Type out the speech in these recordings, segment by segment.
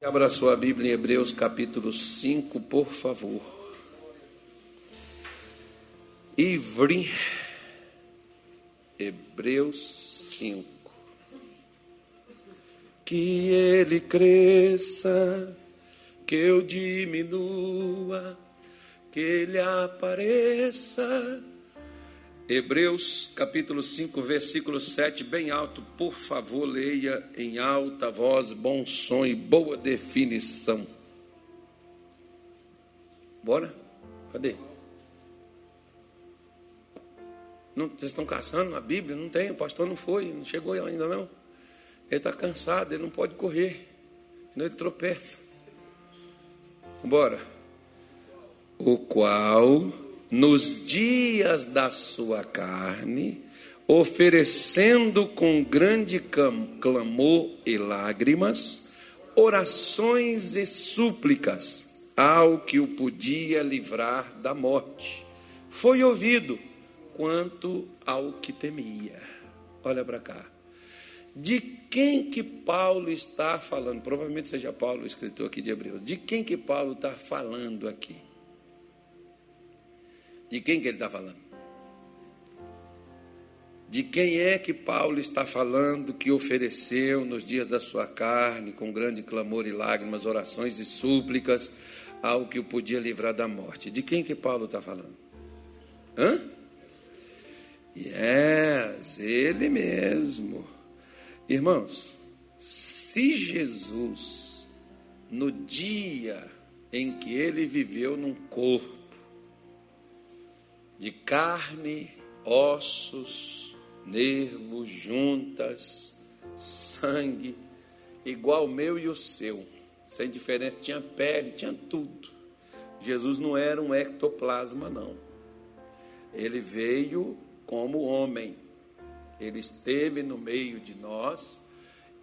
Abra sua Bíblia em Hebreus capítulo 5, por favor. Ivre, Hebreus 5. Que ele cresça, que eu diminua, que ele apareça Hebreus capítulo 5, versículo 7, bem alto, por favor, leia em alta voz, bom som e boa definição. Bora? Cadê? Não, vocês estão caçando a Bíblia? Não tem, o pastor não foi, não chegou ainda não. Ele está cansado, ele não pode correr, senão ele tropeça. Bora. O qual nos dias da sua carne, oferecendo com grande clamor e lágrimas, orações e súplicas ao que o podia livrar da morte. Foi ouvido quanto ao que temia. Olha para cá. De quem que Paulo está falando? Provavelmente seja Paulo, o escritor aqui de Hebreus. De quem que Paulo está falando aqui? De quem que ele está falando? De quem é que Paulo está falando que ofereceu nos dias da sua carne, com grande clamor e lágrimas, orações e súplicas, ao que o podia livrar da morte? De quem que Paulo está falando? Hã? Yes, ele mesmo. Irmãos, se Jesus, no dia em que ele viveu num corpo, de carne, ossos, nervos, juntas, sangue, igual o meu e o seu, sem diferença, tinha pele, tinha tudo. Jesus não era um ectoplasma, não. Ele veio como homem, ele esteve no meio de nós,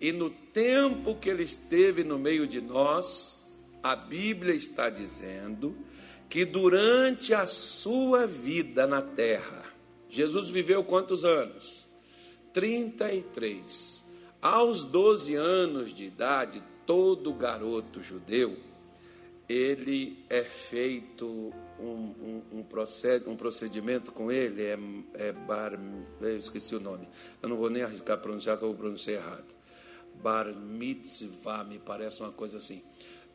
e no tempo que ele esteve no meio de nós, a Bíblia está dizendo que durante a sua vida na terra, Jesus viveu quantos anos? 33. Aos 12 anos de idade, todo garoto judeu, ele é feito um, um, um, proced, procedimento com ele, é, é bar, eu esqueci o nome, eu não vou nem arriscar pronunciar, que eu vou pronunciar errado. Bar mitzvah, me parece uma coisa assim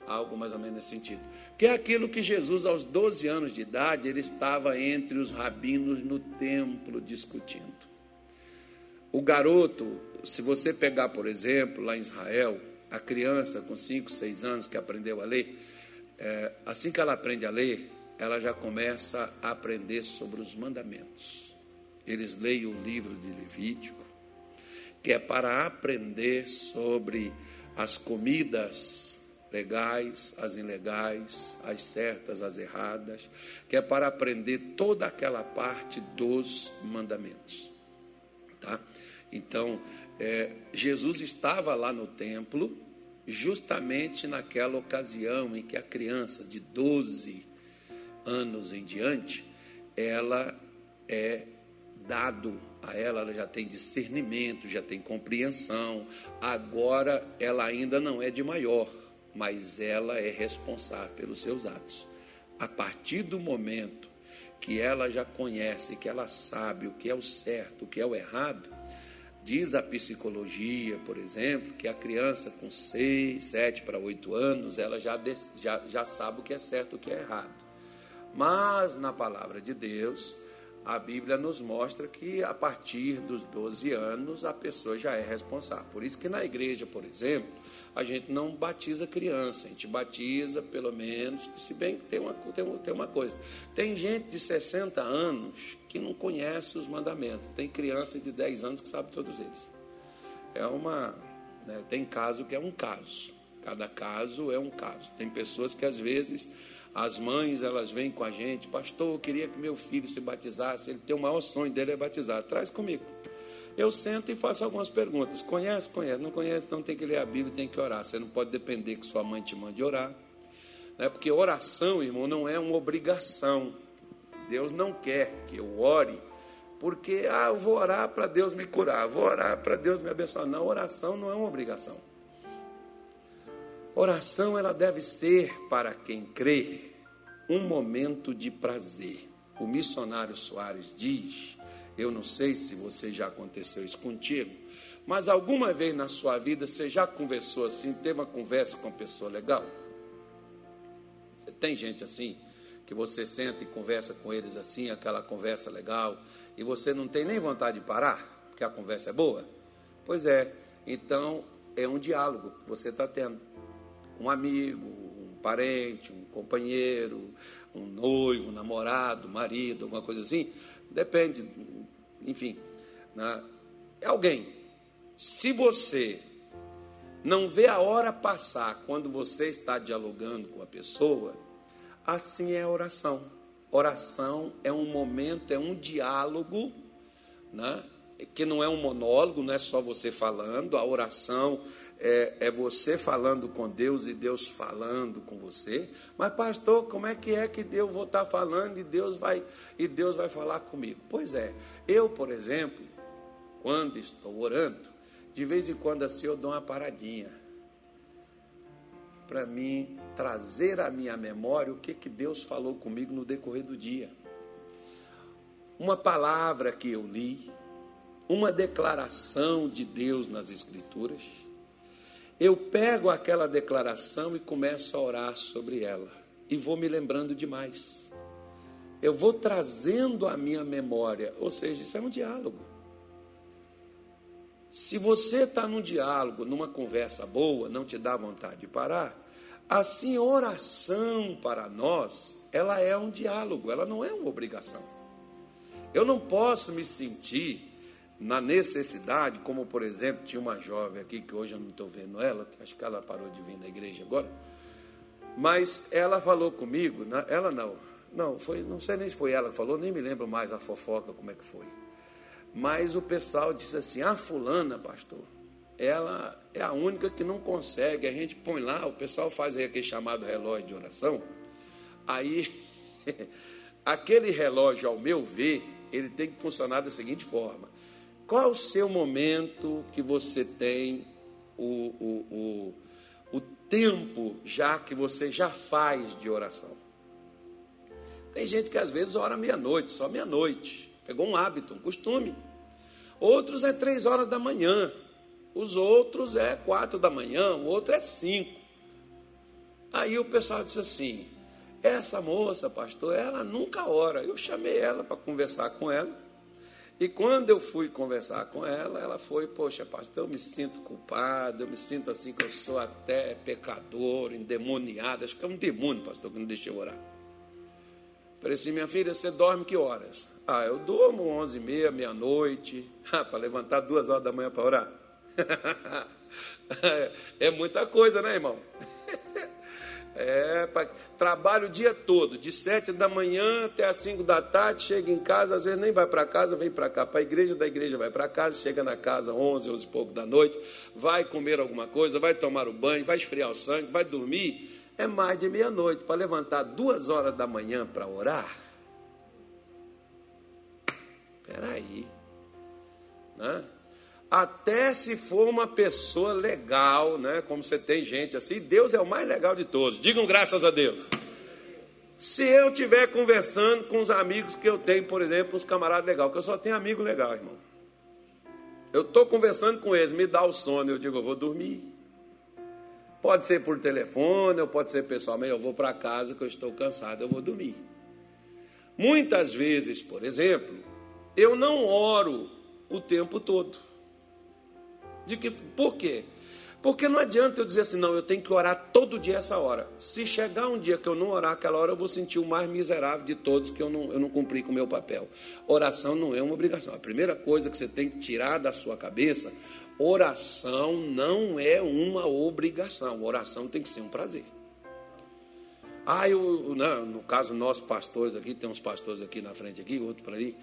algo mais ou menos nesse sentido. Que é aquilo que Jesus, aos 12 anos de idade, ele estava entre os rabinos no templo discutindo. O garoto, se você pegar, por exemplo, lá em Israel, a criança com 5, 6 anos que aprendeu a ler, é, assim que ela aprende a ler, ela já começa a aprender sobre os mandamentos. Eles leem o livro de Levítico, que é para aprender sobre as comidas legais, as ilegais, as certas, as erradas, que é para aprender toda aquela parte dos mandamentos. Tá? Então, é, Jesus estava lá no templo, justamente naquela ocasião em que a criança de 12 anos em diante, ela é dado a ela, ela já tem discernimento, já tem compreensão, agora ela ainda não é de maior, mas ela é responsável pelos seus atos. A partir do momento que ela já conhece, que ela sabe o que é o certo, o que é o errado, diz a psicologia, por exemplo, que a criança com 6, 7 para 8 anos, ela já, já, já sabe o que é certo e o que é errado. Mas na palavra de Deus, a Bíblia nos mostra que a partir dos 12 anos a pessoa já é responsável. Por isso que na igreja, por exemplo, a gente não batiza criança, a gente batiza pelo menos, se bem que tem uma, tem, uma, tem uma coisa. Tem gente de 60 anos que não conhece os mandamentos, tem criança de 10 anos que sabe todos eles. É uma. Né, tem caso que é um caso. Cada caso é um caso. Tem pessoas que às vezes as mães, elas vêm com a gente, pastor, eu queria que meu filho se batizasse, ele tem o maior sonho dele é batizar, traz comigo. Eu sento e faço algumas perguntas. Conhece? Conhece. Não conhece? Então tem que ler a Bíblia, tem que orar. Você não pode depender que sua mãe te mande orar. Né? Porque oração, irmão, não é uma obrigação. Deus não quer que eu ore, porque ah, eu vou orar para Deus me curar, vou orar para Deus me abençoar. Não, oração não é uma obrigação. Oração ela deve ser para quem crê um momento de prazer. O missionário Soares diz: Eu não sei se você já aconteceu isso contigo, mas alguma vez na sua vida você já conversou assim, teve uma conversa com uma pessoa legal? Você tem gente assim que você senta e conversa com eles assim, aquela conversa legal, e você não tem nem vontade de parar, porque a conversa é boa? Pois é, então é um diálogo que você está tendo. Um amigo, um parente, um companheiro, um noivo, namorado, marido, alguma coisa assim. Depende, enfim. Né? É alguém se você não vê a hora passar quando você está dialogando com a pessoa, assim é a oração. Oração é um momento, é um diálogo, né? Que não é um monólogo, não é só você falando, a oração é, é, você falando com Deus e Deus falando com você. Mas, pastor, como é que é que Deus vou estar falando e Deus vai e Deus vai falar comigo? Pois é, eu, por exemplo, quando estou orando, de vez em quando assim eu dou uma paradinha. Para mim trazer à minha memória o que, que Deus falou comigo no decorrer do dia. Uma palavra que eu li, uma declaração de Deus nas Escrituras. Eu pego aquela declaração e começo a orar sobre ela. E vou me lembrando demais. Eu vou trazendo à minha memória. Ou seja, isso é um diálogo. Se você está num diálogo, numa conversa boa, não te dá vontade de parar, assim oração para nós, ela é um diálogo, ela não é uma obrigação. Eu não posso me sentir na necessidade, como por exemplo, tinha uma jovem aqui, que hoje eu não estou vendo ela, acho que ela parou de vir na igreja agora, mas ela falou comigo, ela não, não, foi, não sei nem se foi ela que falou, nem me lembro mais a fofoca, como é que foi. Mas o pessoal disse assim: a fulana, pastor, ela é a única que não consegue. A gente põe lá, o pessoal faz aí aquele chamado relógio de oração. Aí, aquele relógio, ao meu ver, ele tem que funcionar da seguinte forma: qual o seu momento que você tem o, o, o, o tempo já que você já faz de oração? Tem gente que às vezes ora meia-noite, só meia-noite. Pegou um hábito, um costume. Outros é três horas da manhã. Os outros é quatro da manhã, o outro é cinco. Aí o pessoal disse assim: essa moça, pastor, ela nunca ora. Eu chamei ela para conversar com ela. E quando eu fui conversar com ela, ela foi, poxa, pastor, eu me sinto culpado, eu me sinto assim que eu sou até pecador, endemoniado. Acho que é um demônio, pastor, que não deixa eu orar. Falei assim, minha filha, você dorme que horas? Ah, eu durmo onze e meia, meia-noite. Ah, para levantar duas horas da manhã para orar. é muita coisa, né, irmão? É, pra, trabalho o dia todo, de sete da manhã até as cinco da tarde, chega em casa, às vezes nem vai para casa, vem para cá, para a igreja, da igreja vai para casa, chega na casa onze, onze e pouco da noite, vai comer alguma coisa, vai tomar o banho, vai esfriar o sangue, vai dormir, é mais de meia-noite, para levantar duas horas da manhã para orar. Espera aí. Né? Até se for uma pessoa legal, né? como você tem gente assim, Deus é o mais legal de todos. Digam graças a Deus. Se eu estiver conversando com os amigos que eu tenho, por exemplo, os camaradas legais, que eu só tenho amigo legal, irmão. Eu estou conversando com eles, me dá o sono, eu digo, eu vou dormir. Pode ser por telefone, ou pode ser pessoalmente, eu vou para casa que eu estou cansado, eu vou dormir. Muitas vezes, por exemplo, eu não oro o tempo todo. De que, por quê? Porque não adianta eu dizer assim, não, eu tenho que orar todo dia essa hora. Se chegar um dia que eu não orar aquela hora, eu vou sentir o mais miserável de todos que eu não, eu não cumpri com o meu papel. Oração não é uma obrigação. A primeira coisa que você tem que tirar da sua cabeça Oração não é uma obrigação, oração tem que ser um prazer. Ah, eu, não, no caso, nós pastores aqui, tem uns pastores aqui na frente, aqui, outro para ali.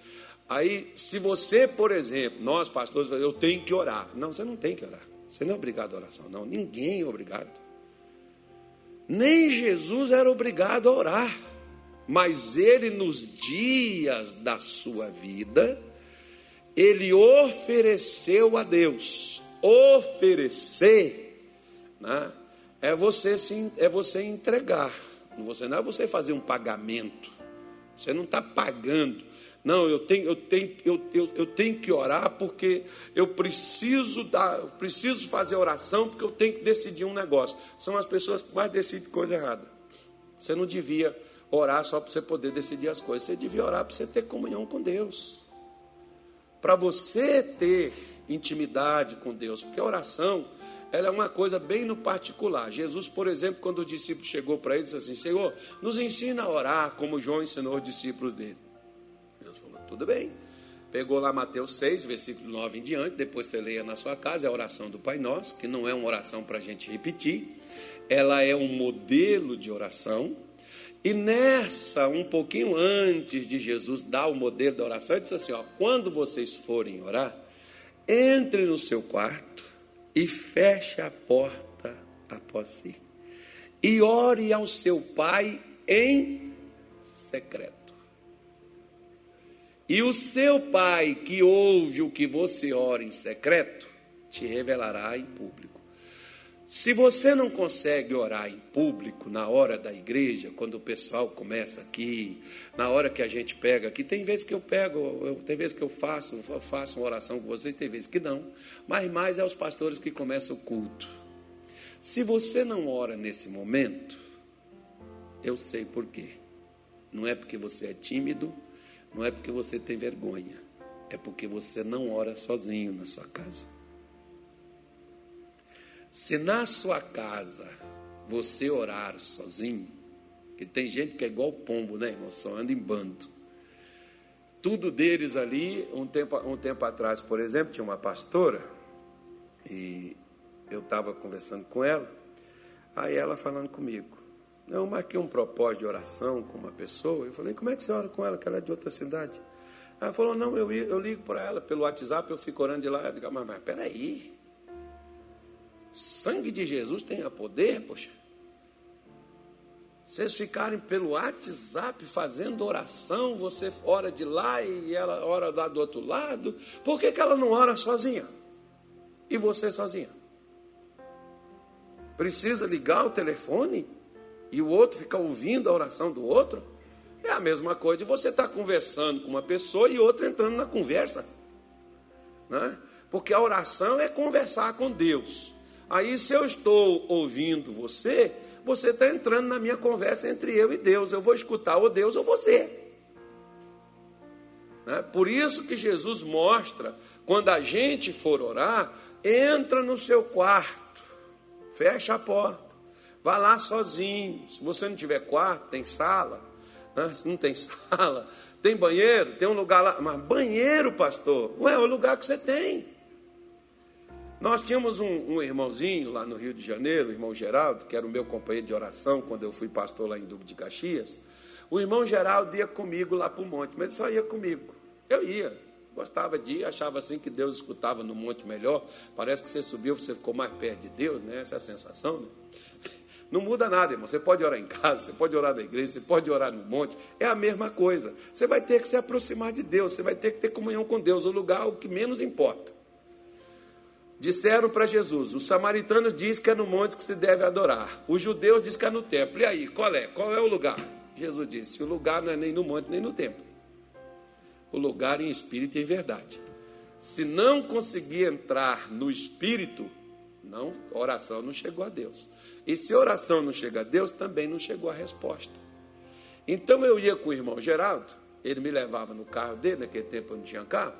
Aí, se você, por exemplo, nós pastores, eu tenho que orar. Não, você não tem que orar. Você não é obrigado a oração, não. Ninguém é obrigado. Nem Jesus era obrigado a orar. Mas ele, nos dias da sua vida, ele ofereceu a Deus. Oferecer né, é você sim, é você entregar. Você não é você fazer um pagamento. Você não está pagando. Não, eu tenho, eu, tenho, eu, eu, eu tenho que orar porque eu preciso dar, eu preciso fazer oração porque eu tenho que decidir um negócio. São as pessoas que mais decidem coisa errada. Você não devia orar só para você poder decidir as coisas. Você devia orar para você ter comunhão com Deus. Para você ter intimidade com Deus. Porque a oração, ela é uma coisa bem no particular. Jesus, por exemplo, quando o discípulo chegou para ele, disse assim: Senhor, nos ensina a orar como João ensinou os discípulos dele. Tudo bem. Pegou lá Mateus 6, versículo 9 em diante, depois você leia na sua casa, é a oração do Pai Nosso, que não é uma oração para a gente repetir, ela é um modelo de oração, e nessa, um pouquinho antes de Jesus dar o modelo da oração, ele disse assim: ó, quando vocês forem orar, entre no seu quarto e feche a porta após si. E ore ao seu pai em secreto. E o seu pai, que ouve o que você ora em secreto, te revelará em público. Se você não consegue orar em público na hora da igreja, quando o pessoal começa aqui, na hora que a gente pega aqui, tem vezes que eu pego, eu, tem vezes que eu faço, eu faço uma oração com vocês, tem vezes que não, mas mais é os pastores que começam o culto. Se você não ora nesse momento, eu sei por quê. Não é porque você é tímido, não é porque você tem vergonha, é porque você não ora sozinho na sua casa. Se na sua casa você orar sozinho, que tem gente que é igual pombo, né, irmão? Só anda em bando. Tudo deles ali, um tempo, um tempo atrás, por exemplo, tinha uma pastora, e eu estava conversando com ela, aí ela falando comigo. Eu marquei um propósito de oração com uma pessoa, eu falei, como é que você ora com ela, que ela é de outra cidade? Ela falou, não, eu, eu ligo para ela pelo WhatsApp, eu fico orando de lá. Eu digo, mas, mas peraí, Sangue de Jesus tem poder, poxa. Vocês ficarem pelo WhatsApp fazendo oração, você ora de lá e ela ora lá do outro lado. Por que, que ela não ora sozinha? E você sozinha? Precisa ligar o telefone e o outro ficar ouvindo a oração do outro? É a mesma coisa de você estar conversando com uma pessoa e outra entrando na conversa. Né? Porque a oração é conversar com Deus. Aí, se eu estou ouvindo você, você está entrando na minha conversa entre eu e Deus. Eu vou escutar ou Deus ou você. Né? Por isso que Jesus mostra, quando a gente for orar, entra no seu quarto, fecha a porta, vá lá sozinho. Se você não tiver quarto, tem sala. Né? Se não tem sala, tem banheiro, tem um lugar lá. Mas banheiro, pastor, não é o lugar que você tem. Nós tínhamos um, um, irmãozinho lá no Rio de Janeiro, o irmão Geraldo, que era o meu companheiro de oração quando eu fui pastor lá em Duque de Caxias. O irmão Geraldo ia comigo lá para o monte, mas ele só ia comigo. Eu ia, gostava de ir, achava assim que Deus escutava no monte melhor. Parece que você subiu, você ficou mais perto de Deus, né? Essa é a sensação, né? Não muda nada, irmão. Você pode orar em casa, você pode orar na igreja, você pode orar no monte. É a mesma coisa. Você vai ter que se aproximar de Deus, você vai ter que ter comunhão com Deus. O lugar é o que menos importa disseram para Jesus: os samaritanos dizem que é no monte que se deve adorar, os judeus dizem que é no templo. E aí, qual é? Qual é o lugar? Jesus disse: o lugar não é nem no monte nem no templo. O lugar em espírito e em verdade. Se não conseguir entrar no espírito, não, oração não chegou a Deus. E se oração não chega a Deus, também não chegou a resposta. Então eu ia com o irmão Geraldo, ele me levava no carro dele, naquele tempo eu não tinha carro,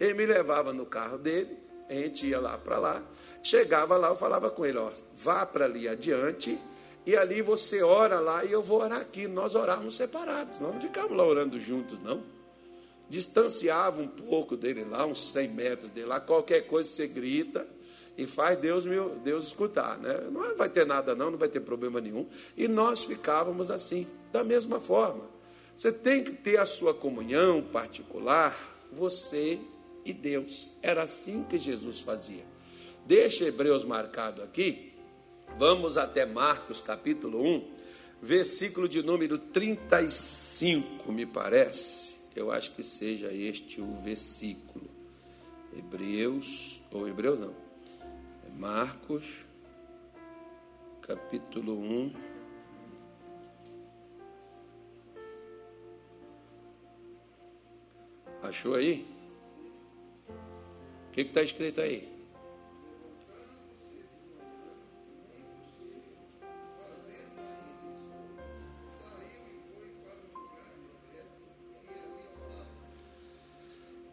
ele me levava no carro dele, a gente ia lá para lá, chegava lá, eu falava com ele, ó, vá para ali adiante, e ali você ora lá e eu vou orar aqui. Nós orávamos separados, nós não ficávamos lá orando juntos, não. Distanciava um pouco dele lá, uns 100 metros dele lá, qualquer coisa você grita e faz Deus, meu, Deus escutar, né? Não vai ter nada não, não vai ter problema nenhum. E nós ficávamos assim, da mesma forma. Você tem que ter a sua comunhão particular, você e Deus. Era assim que Jesus fazia. Deixa Hebreus marcado aqui. Vamos até Marcos capítulo 1, versículo de número 35, me parece. Eu acho que seja este o versículo. Hebreus, ou Hebreus não. Marcos capítulo 1. Achou aí? O que está escrito aí?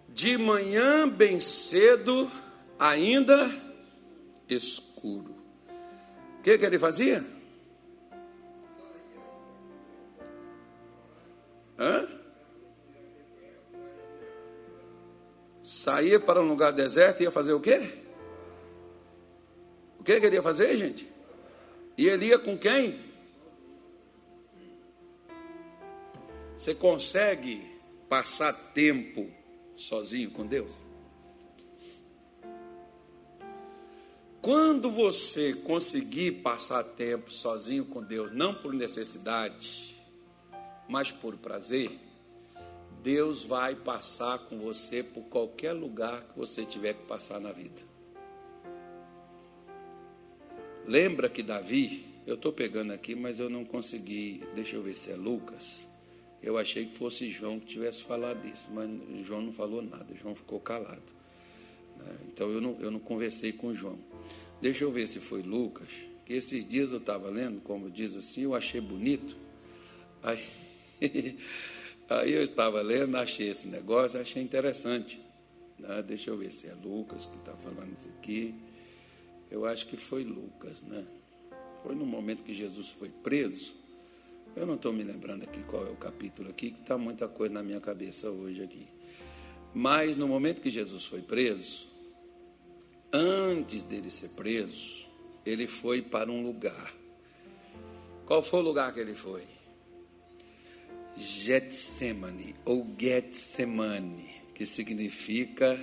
De manhã bem cedo, ainda escuro. O que, que ele fazia? Hã? Saía para um lugar deserto e ia fazer o quê? O que, ele ia fazer, gente? E ele ia com quem? Você consegue passar tempo sozinho com Deus? Quando você conseguir passar tempo sozinho com Deus, não por necessidade, mas por prazer, Deus vai passar com você por qualquer lugar que você tiver que passar na vida. Lembra que Davi, eu estou pegando aqui, mas eu não consegui, deixa eu ver se é Lucas. Eu achei que fosse João que tivesse falado isso, mas João não falou nada, João ficou calado. Né? Então eu não, eu não conversei com João. Deixa eu ver se foi Lucas, que esses dias eu estava lendo, como diz assim, eu achei bonito. Aí, aí eu estava lendo, achei esse negócio, achei interessante. Né? Deixa eu ver se é Lucas que está falando isso aqui. Eu acho que foi Lucas, né? Foi no momento que Jesus foi preso. Eu não estou me lembrando aqui qual é o capítulo aqui, que está muita coisa na minha cabeça hoje aqui. Mas no momento que Jesus foi preso, antes dele ser preso, ele foi para um lugar. Qual foi o lugar que ele foi? Getsemane ou Getsemane, que significa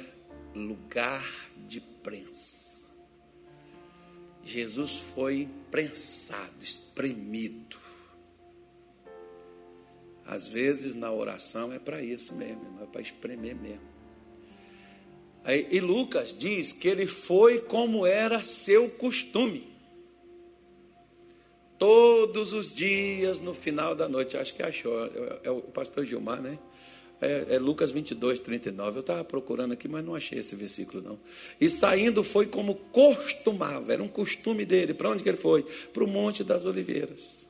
lugar de prensa. Jesus foi prensado, espremido às vezes na oração é para isso mesmo, é para espremer mesmo. E Lucas diz que ele foi como era seu costume. Todos os dias, no final da noite, acho que achou, é, é o pastor Gilmar, né? É, é, Lucas 22, 39. Eu estava procurando aqui, mas não achei esse versículo, não. E saindo foi como costumava, era um costume dele. Para onde que ele foi? Para o Monte das Oliveiras.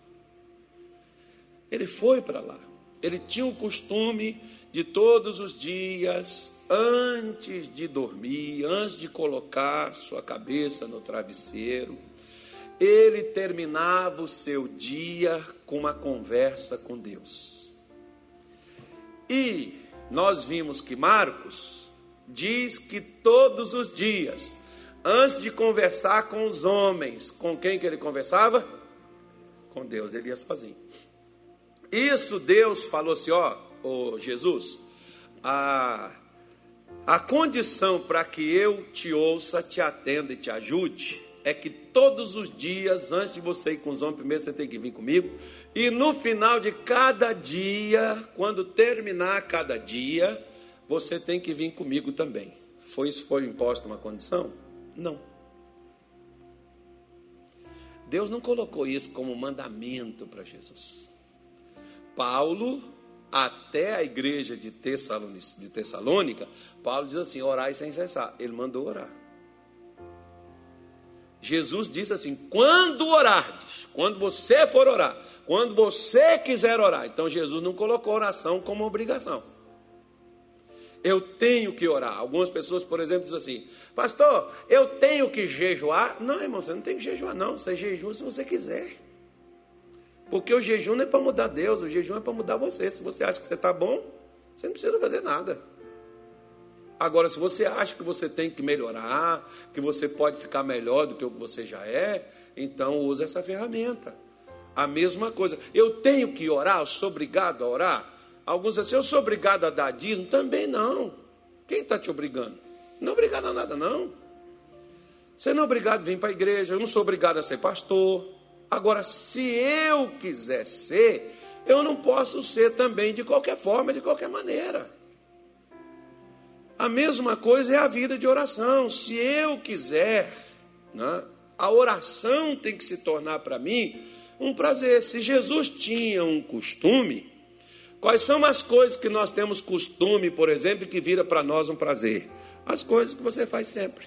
Ele foi para lá. Ele tinha o costume de todos os dias, antes de dormir, antes de colocar sua cabeça no travesseiro, ele terminava o seu dia com uma conversa com Deus. E nós vimos que Marcos diz que todos os dias, antes de conversar com os homens, com quem que ele conversava? Com Deus, ele ia sozinho. Isso Deus falou assim: ó, oh, Jesus, a, a condição para que eu te ouça, te atenda e te ajude é que todos os dias, antes de você ir com os homens, primeiro você tem que vir comigo. E no final de cada dia, quando terminar cada dia, você tem que vir comigo também. Foi isso foi imposto uma condição? Não. Deus não colocou isso como mandamento para Jesus. Paulo, até a igreja de Tessalônica, Paulo diz assim: orai sem cessar. Ele mandou orar. Jesus disse assim: quando orardes, quando você for orar, quando você quiser orar. Então Jesus não colocou oração como obrigação. Eu tenho que orar. Algumas pessoas, por exemplo, dizem assim: Pastor, eu tenho que jejuar. Não, irmão, você não tem que jejuar, não. Você jejua se você quiser. Porque o jejum não é para mudar Deus, o jejum é para mudar você. Se você acha que você está bom, você não precisa fazer nada. Agora, se você acha que você tem que melhorar, que você pode ficar melhor do que o que você já é, então use essa ferramenta. A mesma coisa. Eu tenho que orar, eu sou obrigado a orar. Alguns assim, eu sou obrigado a dar dízimo. Também não. Quem está te obrigando? Não é obrigado a nada, não. Você não é obrigado a vir para a igreja, eu não sou obrigado a ser pastor. Agora, se eu quiser ser, eu não posso ser também de qualquer forma, de qualquer maneira. A mesma coisa é a vida de oração. Se eu quiser, né, A oração tem que se tornar para mim um prazer. Se Jesus tinha um costume, quais são as coisas que nós temos costume, por exemplo, que vira para nós um prazer? As coisas que você faz sempre.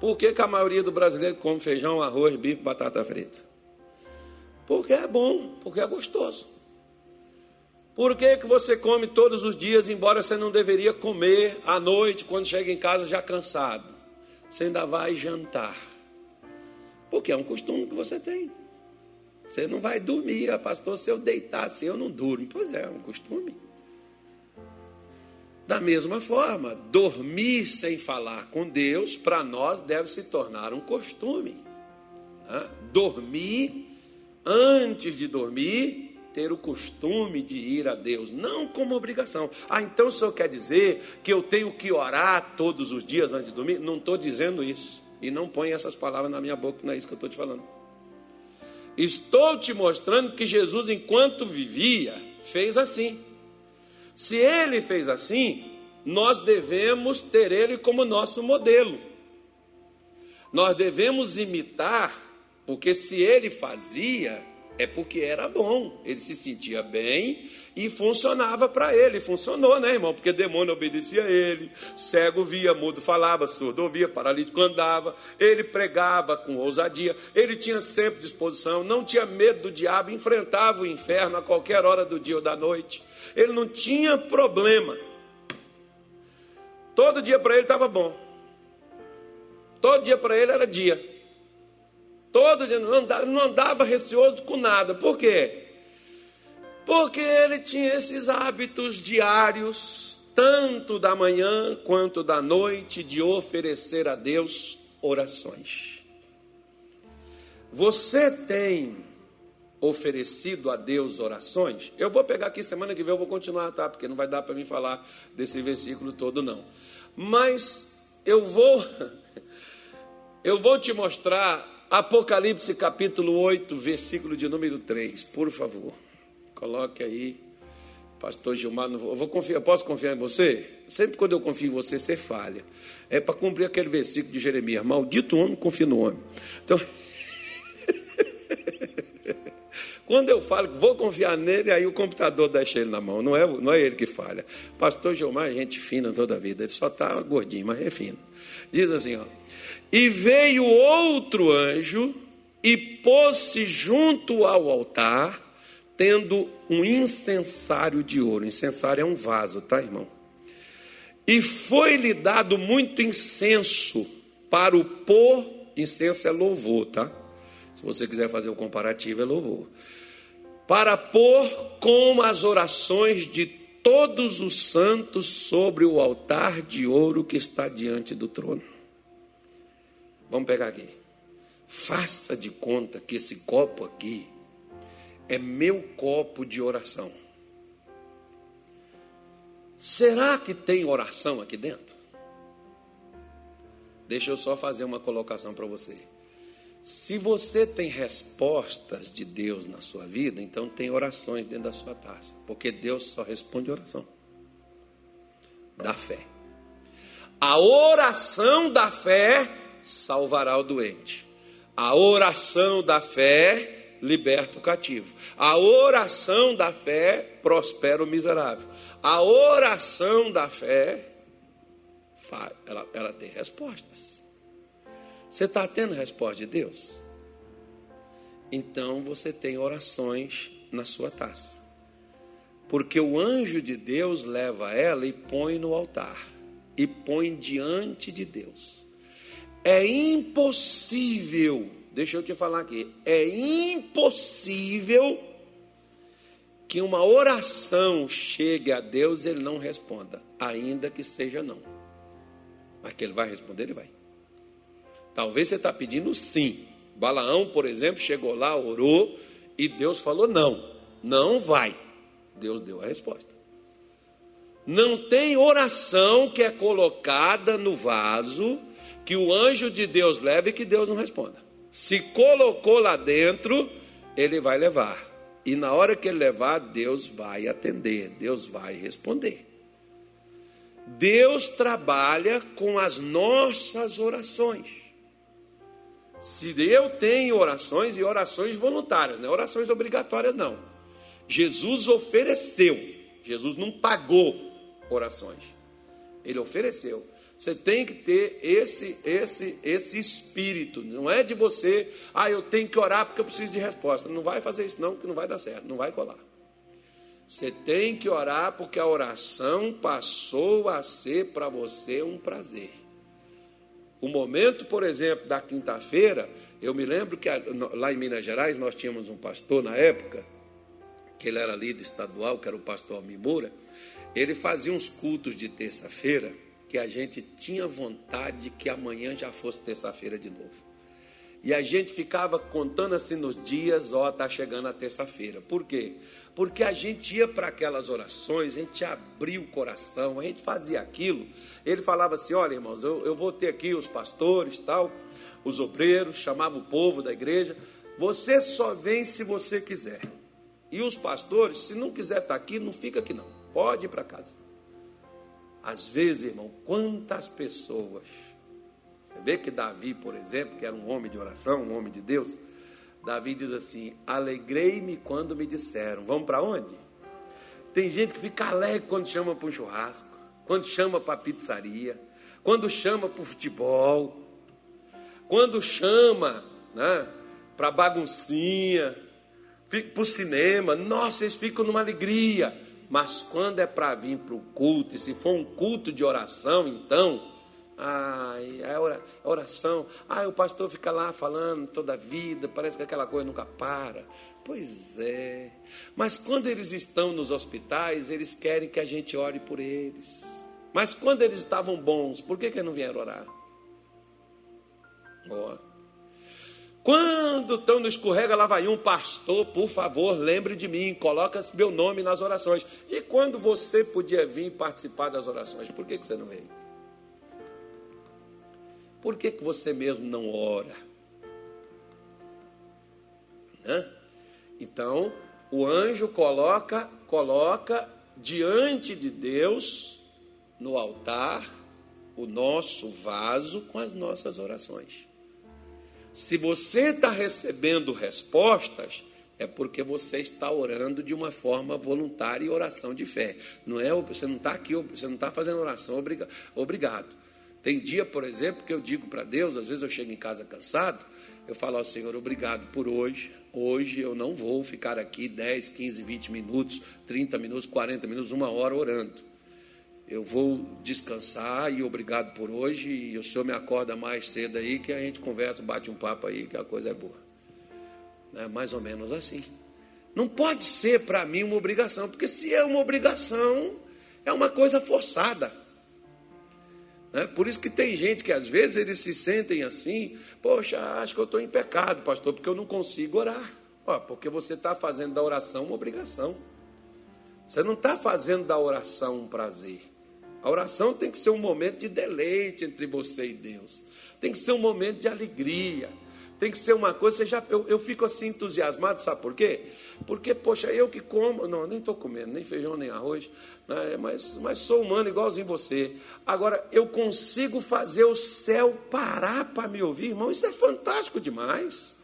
Por que, que a maioria do brasileiro come feijão, arroz, bife, batata frita? Porque é bom, porque é gostoso. Por que, que você come todos os dias, embora você não deveria comer à noite, quando chega em casa já cansado? Você ainda vai jantar. Porque é um costume que você tem. Você não vai dormir, ah, pastor, se eu deitar assim, eu não durmo. Pois é, é um costume. Da mesma forma, dormir sem falar com Deus, para nós, deve se tornar um costume. Né? Dormir, antes de dormir, ter o costume de ir a Deus, não como obrigação. Ah, então o senhor quer dizer que eu tenho que orar todos os dias antes de dormir? Não estou dizendo isso. E não põe essas palavras na minha boca, não é isso que eu estou te falando. Estou te mostrando que Jesus, enquanto vivia, fez assim. Se ele fez assim, nós devemos ter ele como nosso modelo. Nós devemos imitar, porque se ele fazia, é porque era bom, ele se sentia bem e funcionava para ele. Funcionou, né, irmão? Porque demônio obedecia a ele, cego via, mudo falava, surdo ouvia, paralítico andava, ele pregava com ousadia, ele tinha sempre disposição, não tinha medo do diabo, enfrentava o inferno a qualquer hora do dia ou da noite. Ele não tinha problema. Todo dia para ele estava bom. Todo dia para ele era dia. Todo dia não andava, não andava receoso com nada. Por quê? Porque ele tinha esses hábitos diários, tanto da manhã quanto da noite, de oferecer a Deus orações. Você tem oferecido a Deus orações, eu vou pegar aqui semana que vem, eu vou continuar, tá? Porque não vai dar para mim falar desse versículo todo, não. Mas eu vou, eu vou te mostrar Apocalipse capítulo 8, versículo de número 3, por favor. Coloque aí, pastor Gilmar, eu vou confiar, eu posso confiar em você? Sempre quando eu confio em você, você falha. É para cumprir aquele versículo de Jeremias, maldito homem confia no homem. Então, Quando eu falo que vou confiar nele, aí o computador deixa ele na mão. Não é, não é ele que falha. Pastor Gilmar é gente fina toda a vida. Ele só está gordinho, mas é fino. Diz assim, ó. E veio outro anjo e pôs-se junto ao altar, tendo um incensário de ouro. Incensário é um vaso, tá, irmão? E foi-lhe dado muito incenso para o pôr. Incenso é louvor, tá? Se você quiser fazer o comparativo, é louvor para pôr com as orações de todos os santos sobre o altar de ouro que está diante do trono. Vamos pegar aqui. Faça de conta que esse copo aqui é meu copo de oração. Será que tem oração aqui dentro? Deixa eu só fazer uma colocação para você. Se você tem respostas de Deus na sua vida, então tem orações dentro da sua taça, porque Deus só responde oração da fé. A oração da fé salvará o doente. A oração da fé liberta o cativo. A oração da fé prospera o miserável. A oração da fé, ela, ela tem respostas. Você está tendo resposta de Deus? Então você tem orações na sua taça. Porque o anjo de Deus leva ela e põe no altar. E põe diante de Deus. É impossível, deixa eu te falar aqui, é impossível que uma oração chegue a Deus e ele não responda, ainda que seja não. Mas que ele vai responder, ele vai. Talvez você está pedindo sim. Balaão, por exemplo, chegou lá, orou e Deus falou não, não vai. Deus deu a resposta. Não tem oração que é colocada no vaso que o anjo de Deus leve e que Deus não responda. Se colocou lá dentro, ele vai levar. E na hora que ele levar, Deus vai atender, Deus vai responder. Deus trabalha com as nossas orações. Se eu tenho orações e orações voluntárias, não é orações obrigatórias, não. Jesus ofereceu, Jesus não pagou orações, ele ofereceu. Você tem que ter esse, esse, esse espírito. Não é de você, ah, eu tenho que orar porque eu preciso de resposta. Não vai fazer isso, não, que não vai dar certo, não vai colar. Você tem que orar porque a oração passou a ser para você um prazer. O momento, por exemplo, da quinta-feira, eu me lembro que lá em Minas Gerais nós tínhamos um pastor na época, que ele era líder estadual, que era o pastor Mimura. Ele fazia uns cultos de terça-feira que a gente tinha vontade de que amanhã já fosse terça-feira de novo. E a gente ficava contando assim nos dias, ó, tá chegando a terça-feira. Por quê? Porque a gente ia para aquelas orações, a gente abria o coração, a gente fazia aquilo. Ele falava assim: olha, irmãos, eu, eu vou ter aqui os pastores, tal, os obreiros, chamava o povo da igreja. Você só vem se você quiser. E os pastores, se não quiser estar tá aqui, não fica aqui não. Pode ir para casa. Às vezes, irmão, quantas pessoas. Vê que Davi, por exemplo, que era um homem de oração, um homem de Deus, Davi diz assim: Alegrei-me quando me disseram. Vamos para onde? Tem gente que fica alegre quando chama para um churrasco, quando chama para pizzaria, quando chama para o futebol, quando chama né, para baguncinha, para o cinema. Nossa, eles ficam numa alegria. Mas quando é para vir para o culto, e se for um culto de oração, então, ai, é oração, ai, o pastor fica lá falando toda a vida, parece que aquela coisa nunca para. Pois é. Mas quando eles estão nos hospitais, eles querem que a gente ore por eles. Mas quando eles estavam bons, por que, que não vieram orar? Ó. Quando estão no escorrega, lá vai um pastor, por favor, lembre de mim, coloca meu nome nas orações. E quando você podia vir participar das orações, por que, que você não veio? Por que, que você mesmo não ora? Né? Então, o anjo coloca, coloca diante de Deus, no altar, o nosso vaso com as nossas orações. Se você está recebendo respostas, é porque você está orando de uma forma voluntária e oração de fé. Não é, você não está aqui, você não está fazendo oração obrigado. Tem dia, por exemplo, que eu digo para Deus, às vezes eu chego em casa cansado, eu falo ao Senhor, obrigado por hoje. Hoje eu não vou ficar aqui 10, 15, 20 minutos, 30 minutos, 40 minutos, uma hora orando eu vou descansar e obrigado por hoje. E o senhor me acorda mais cedo aí que a gente conversa, bate um papo aí que a coisa é boa. É mais ou menos assim. Não pode ser para mim uma obrigação, porque se é uma obrigação, é uma coisa forçada. Né? Por isso que tem gente que às vezes eles se sentem assim, poxa, acho que eu estou em pecado, pastor, porque eu não consigo orar. Ó, porque você está fazendo da oração uma obrigação. Você não está fazendo da oração um prazer. A oração tem que ser um momento de deleite entre você e Deus. Tem que ser um momento de alegria. Tem que ser uma coisa. Você já, eu, eu fico assim entusiasmado, sabe por quê? Porque, poxa, eu que como. Não, nem estou comendo, nem feijão, nem arroz. Né, mas, mas sou humano igualzinho você. Agora, eu consigo fazer o céu parar para me ouvir, irmão. Isso é fantástico demais.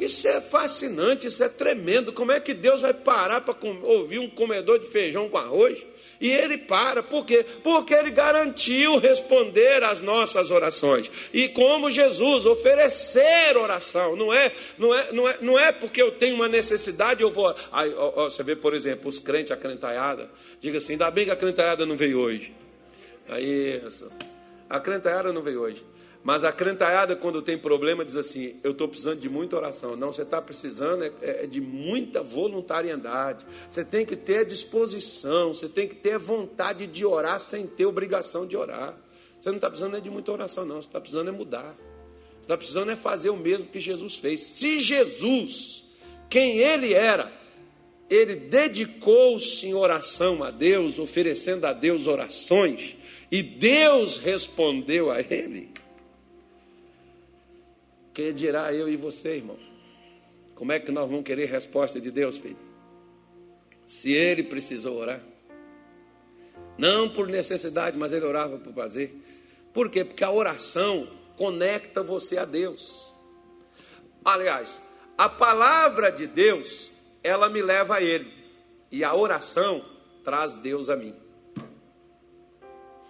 Isso é fascinante, isso é tremendo. Como é que Deus vai parar para ouvir um comedor de feijão com arroz? E ele para, por quê? Porque ele garantiu responder às nossas orações. E como Jesus, oferecer oração, não é, não é, não é, não é porque eu tenho uma necessidade, eu vou. Aí, ó, ó, você vê, por exemplo, os crentes, a crentalhada, diga assim: ainda bem que a crentalhada não veio hoje. Aí, a crentalhada não veio hoje. Mas a crentalhada, quando tem problema, diz assim: Eu estou precisando de muita oração. Não, você está precisando é, é, de muita voluntariedade. Você tem que ter disposição, você tem que ter vontade de orar sem ter obrigação de orar. Você não está precisando é de muita oração, não. Você está precisando é mudar. Você está precisando é fazer o mesmo que Jesus fez. Se Jesus, quem ele era, ele dedicou-se em oração a Deus, oferecendo a Deus orações, e Deus respondeu a ele. Quem dirá eu e você, irmão? Como é que nós vamos querer resposta de Deus, filho? Se ele precisou orar. Não por necessidade, mas ele orava por prazer. Por quê? Porque a oração conecta você a Deus. Aliás, a palavra de Deus, ela me leva a Ele, e a oração traz Deus a mim.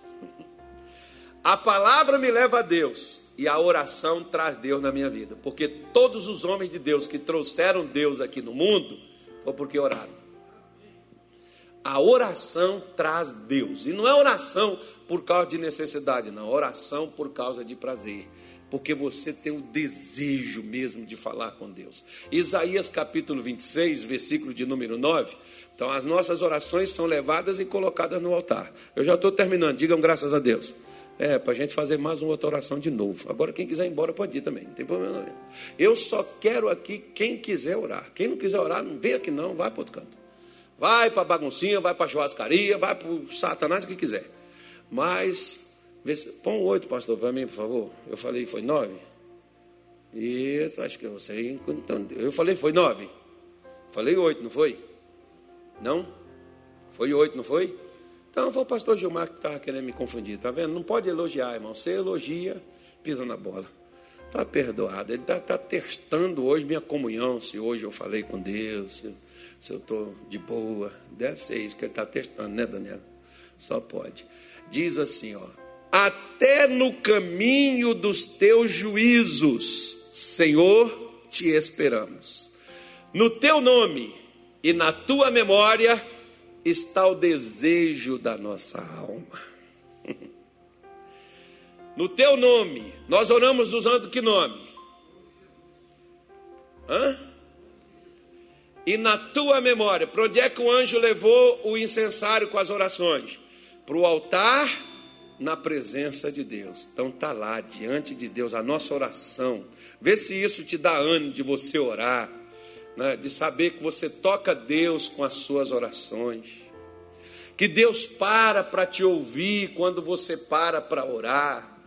A palavra me leva a Deus e a oração traz Deus na minha vida, porque todos os homens de Deus que trouxeram Deus aqui no mundo foi porque oraram. A oração traz Deus. E não é oração por causa de necessidade, não. Oração por causa de prazer. Porque você tem o desejo mesmo de falar com Deus. Isaías capítulo 26, versículo de número 9. Então, as nossas orações são levadas e colocadas no altar. Eu já estou terminando, digam graças a Deus. É, para a gente fazer mais uma outra oração de novo. Agora, quem quiser ir embora pode ir também, não tem problema não. Eu só quero aqui quem quiser orar. Quem não quiser orar, não vem aqui não, vai para outro canto. Vai para a baguncinha, vai para a churrascaria, vai para o satanás que quiser. Mas, põe oito, pastor, para mim, por favor. Eu falei, foi nove? Isso, acho que eu sei. Então, eu falei, foi nove. Falei oito, não foi? Não? Foi oito, não foi? Então foi o pastor Gilmar que estava querendo me confundir, tá vendo? Não pode elogiar, irmão. Você elogia, pisa na bola. Está perdoado. Ele está tá testando hoje minha comunhão, se hoje eu falei com Deus, se, se eu estou de boa. Deve ser isso que ele está testando, né, Daniel? Só pode. Diz assim, ó. Até no caminho dos teus juízos, Senhor, te esperamos. No teu nome e na tua memória está o desejo da nossa alma. No teu nome, nós oramos usando que nome? Hã? E na tua memória, para onde é que o anjo levou o incensário com as orações? Para o altar, na presença de Deus. Então está lá, diante de Deus, a nossa oração. Vê se isso te dá ânimo de você orar, né? de saber que você toca Deus com as suas orações. Que Deus para para te ouvir quando você para para orar.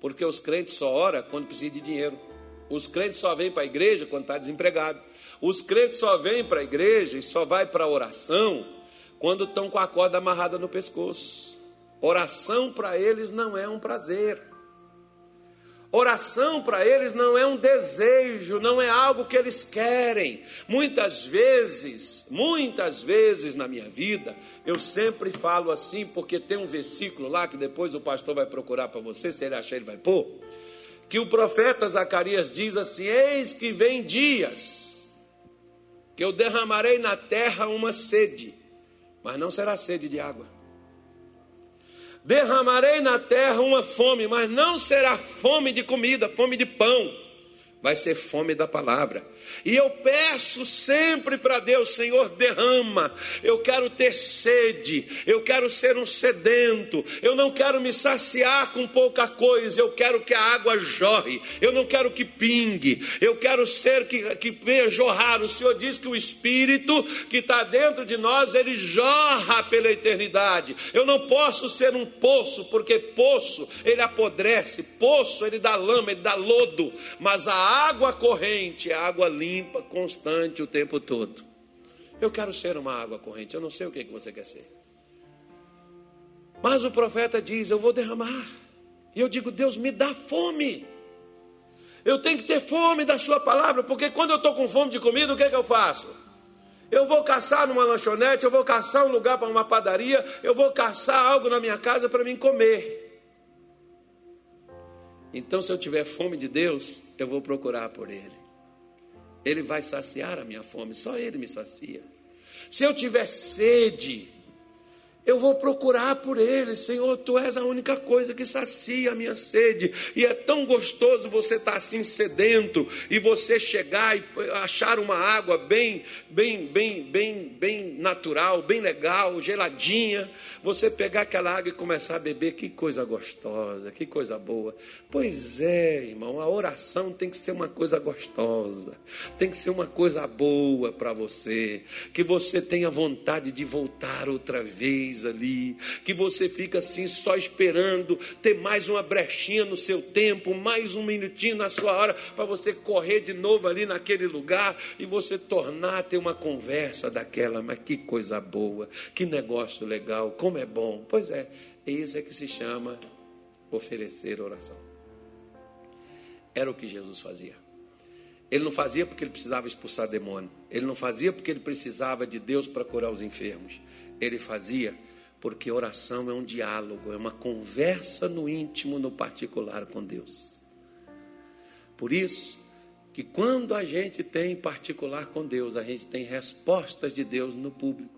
Porque os crentes só oram quando precisa de dinheiro. Os crentes só vêm para a igreja quando está desempregado. Os crentes só vêm para a igreja e só vai para a oração quando estão com a corda amarrada no pescoço. Oração para eles não é um prazer. Oração para eles não é um desejo, não é algo que eles querem. Muitas vezes, muitas vezes na minha vida, eu sempre falo assim, porque tem um versículo lá que depois o pastor vai procurar para você, se ele achar, ele vai pôr. Que o profeta Zacarias diz assim: Eis que vem dias que eu derramarei na terra uma sede, mas não será sede de água Derramarei na terra uma fome, mas não será fome de comida, fome de pão vai ser fome da palavra. E eu peço sempre para Deus, Senhor, derrama. Eu quero ter sede, eu quero ser um sedento, eu não quero me saciar com pouca coisa, eu quero que a água jorre, eu não quero que pingue, eu quero ser que, que venha jorrar. O Senhor diz que o Espírito que está dentro de nós, ele jorra pela eternidade. Eu não posso ser um poço, porque poço ele apodrece, poço ele dá lama, ele dá lodo, mas a água corrente é água limpa, constante o tempo todo. Eu quero ser uma água corrente, eu não sei o que, que você quer ser. Mas o profeta diz: Eu vou derramar. E eu digo: Deus, me dá fome. Eu tenho que ter fome da Sua palavra, porque quando eu estou com fome de comida, o que, é que eu faço? Eu vou caçar numa lanchonete, eu vou caçar um lugar para uma padaria, eu vou caçar algo na minha casa para mim comer. Então, se eu tiver fome de Deus, eu vou procurar por Ele. Ele vai saciar a minha fome, só Ele me sacia. Se eu tiver sede, eu vou procurar por Ele, Senhor, Tu és a única coisa que sacia a minha sede. E é tão gostoso você estar tá assim sedento e você chegar e achar uma água bem, bem, bem, bem, bem natural, bem legal, geladinha. Você pegar aquela água e começar a beber, que coisa gostosa, que coisa boa. Pois é, irmão, a oração tem que ser uma coisa gostosa, tem que ser uma coisa boa para você, que você tenha vontade de voltar outra vez ali, que você fica assim só esperando ter mais uma brechinha no seu tempo, mais um minutinho na sua hora, para você correr de novo ali naquele lugar e você tornar a ter uma conversa daquela, mas que coisa boa, que negócio legal, como é bom. Pois é, isso é que se chama oferecer oração. Era o que Jesus fazia. Ele não fazia porque ele precisava expulsar demônio. Ele não fazia porque ele precisava de Deus para curar os enfermos. Ele fazia porque oração é um diálogo, é uma conversa no íntimo, no particular com Deus. Por isso, que quando a gente tem particular com Deus, a gente tem respostas de Deus no público.